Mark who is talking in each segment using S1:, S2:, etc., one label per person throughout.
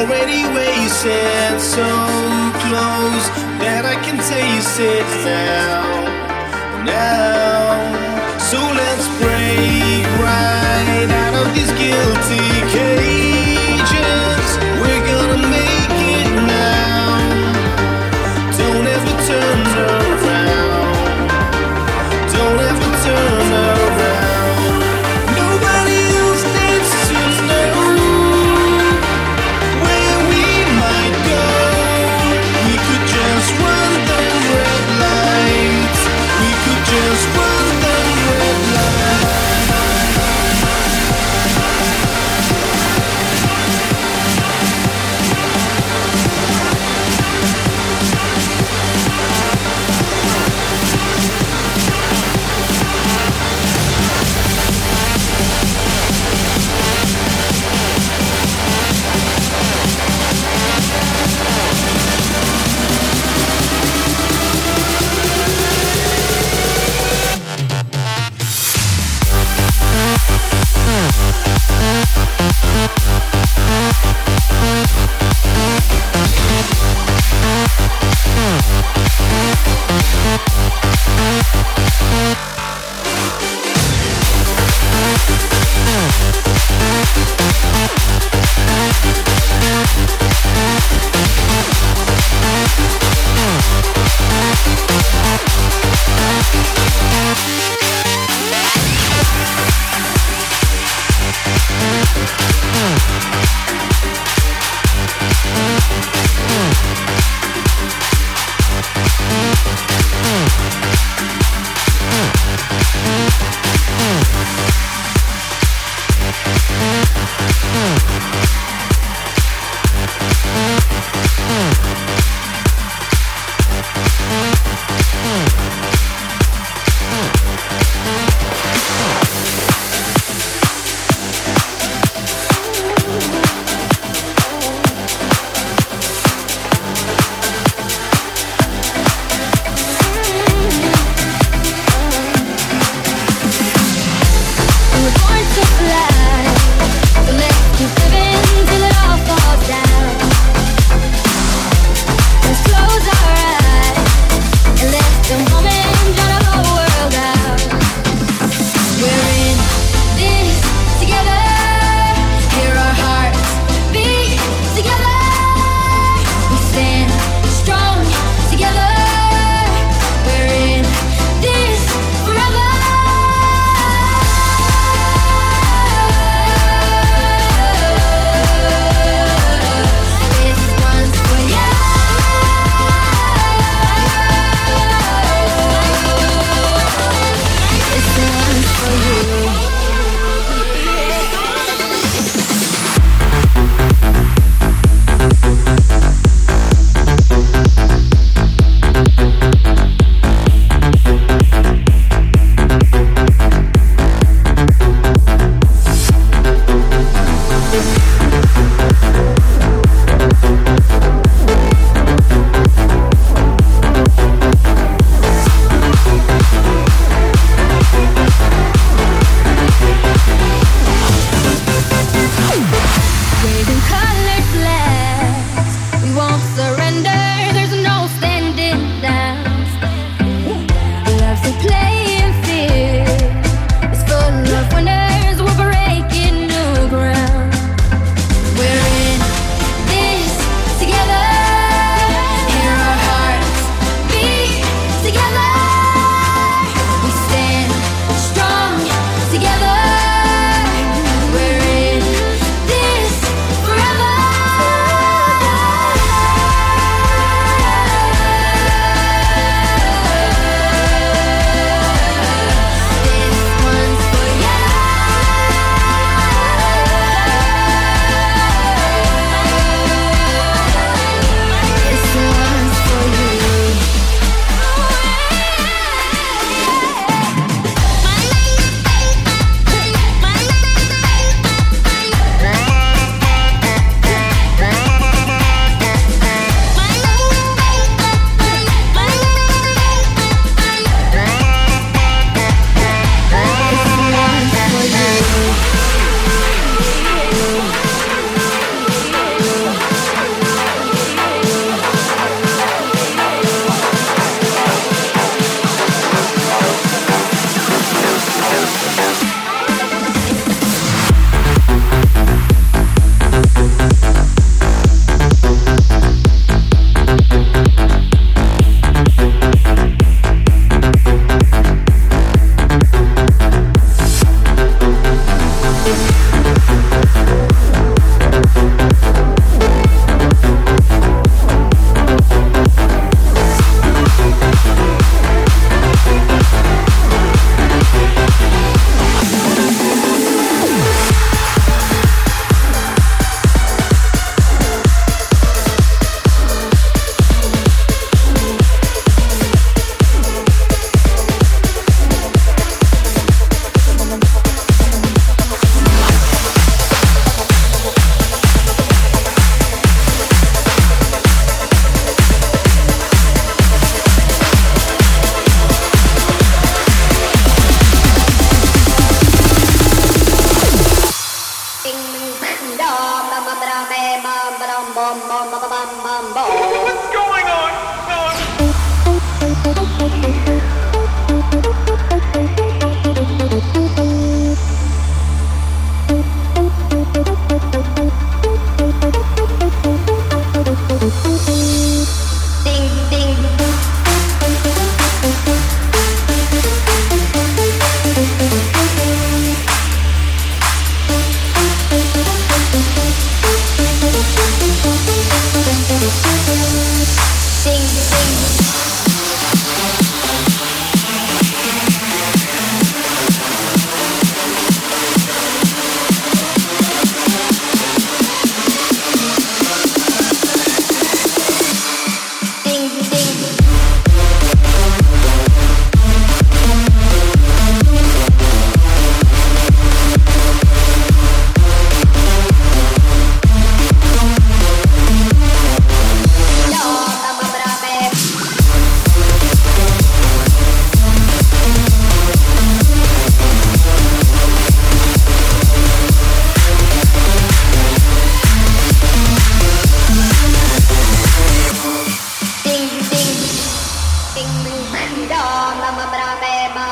S1: already wasted, so close that I can taste it now, now. So let's break right out of this guilty cage.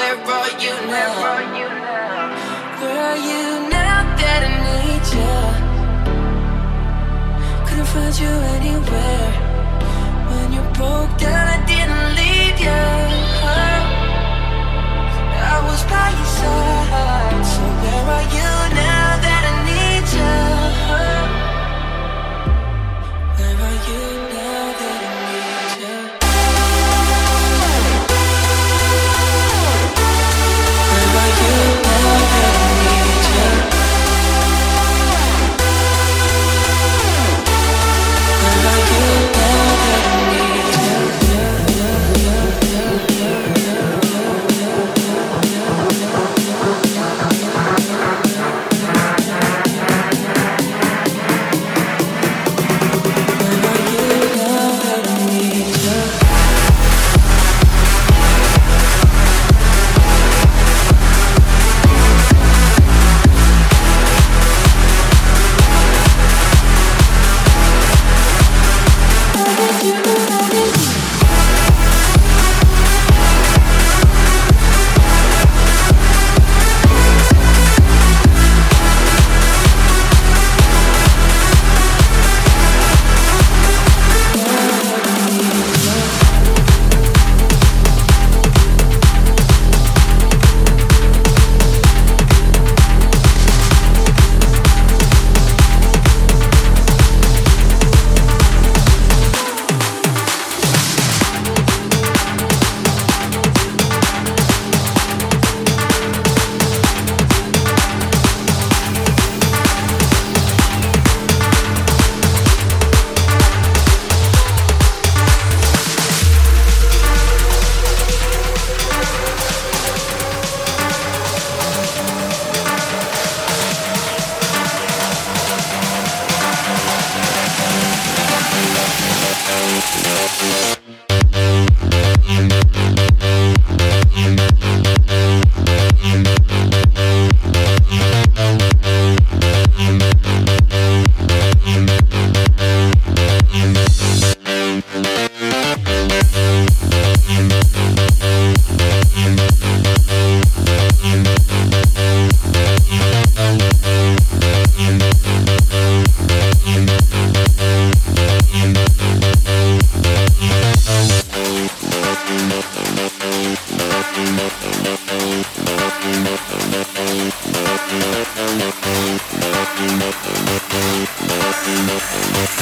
S1: Where are you now? Where are you now, Where are you now that I need you? Couldn't find you anywhere. When you broke down, I didn't leave you. I was by your side.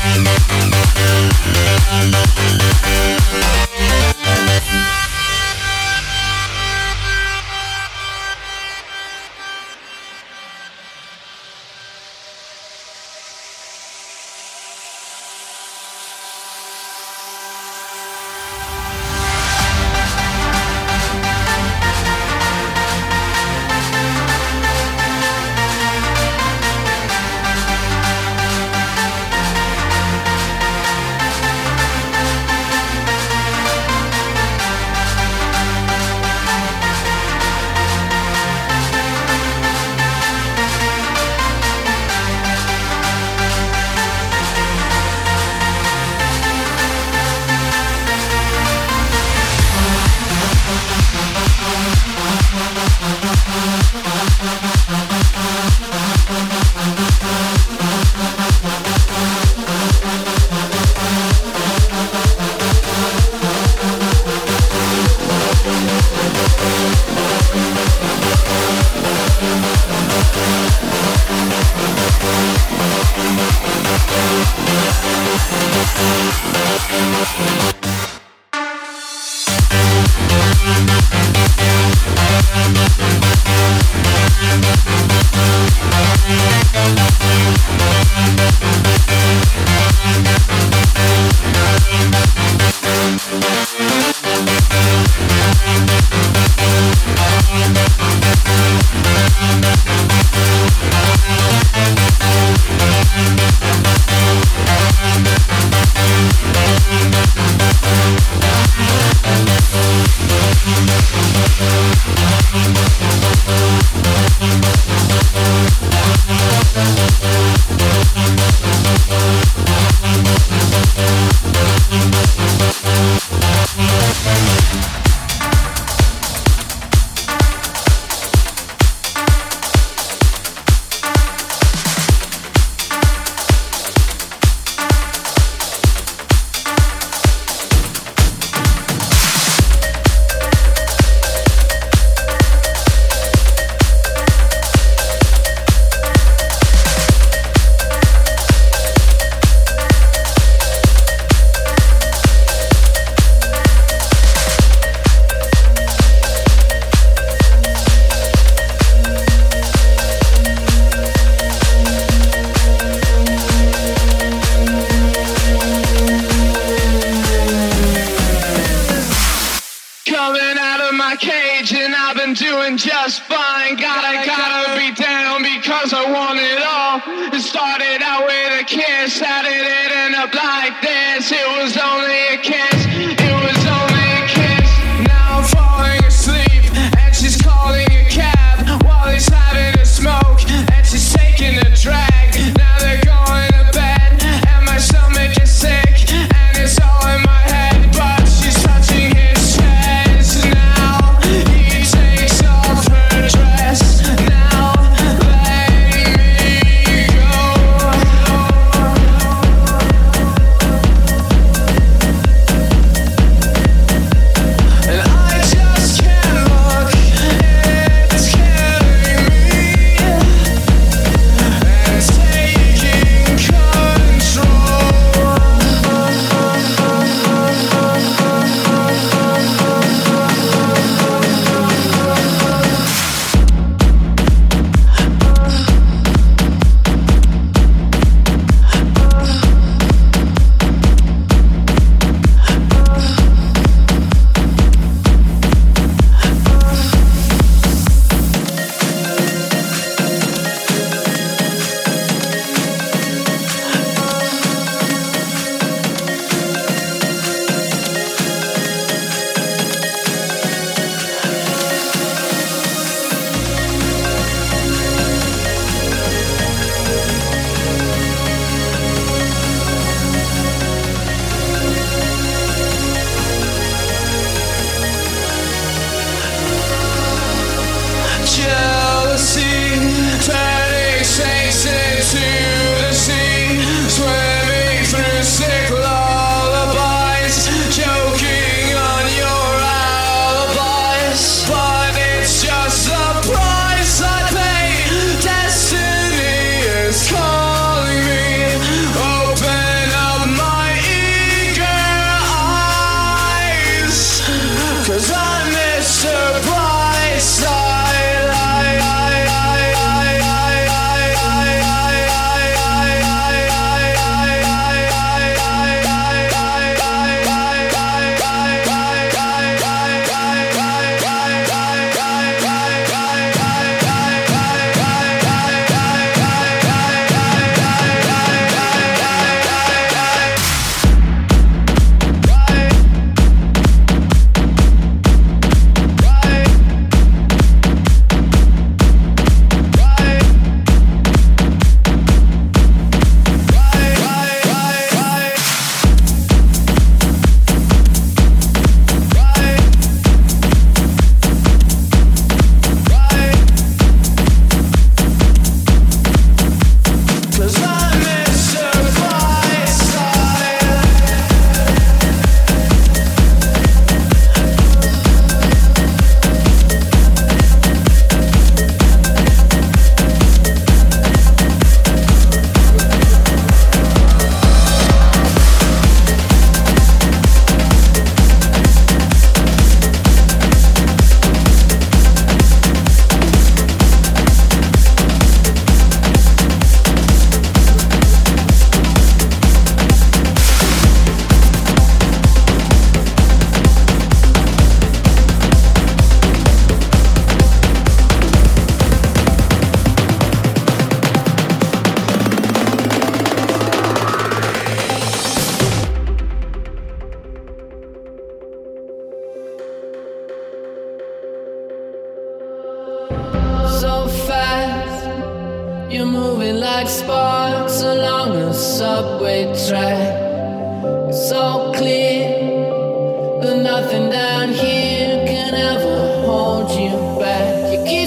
S2: Thank you.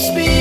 S2: speak.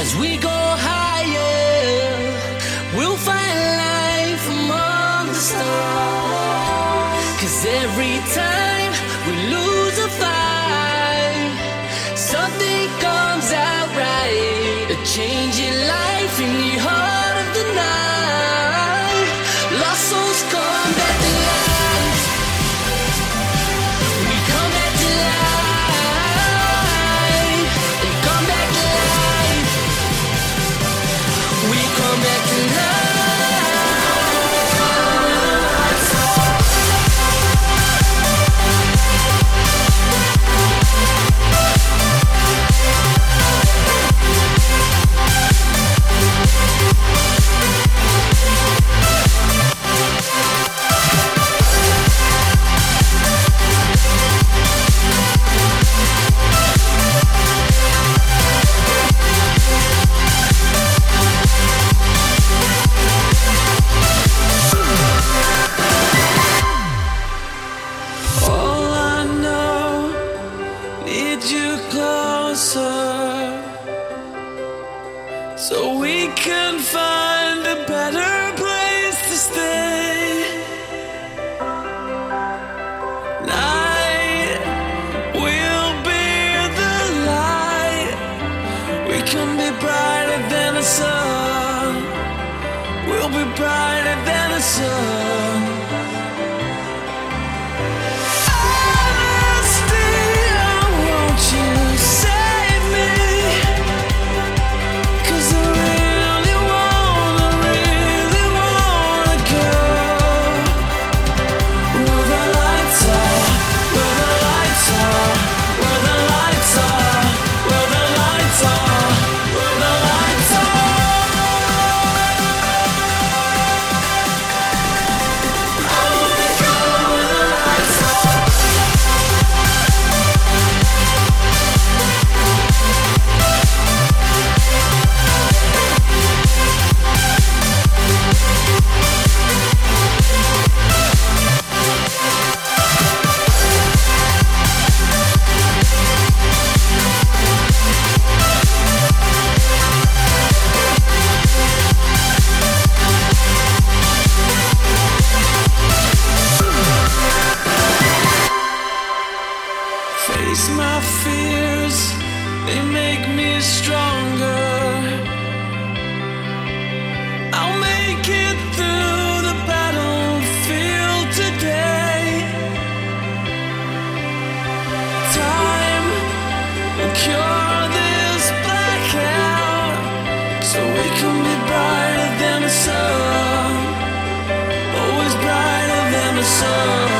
S2: as we go. brighter than the sun. We'll be brighter than the sun. Always brighter than the sun.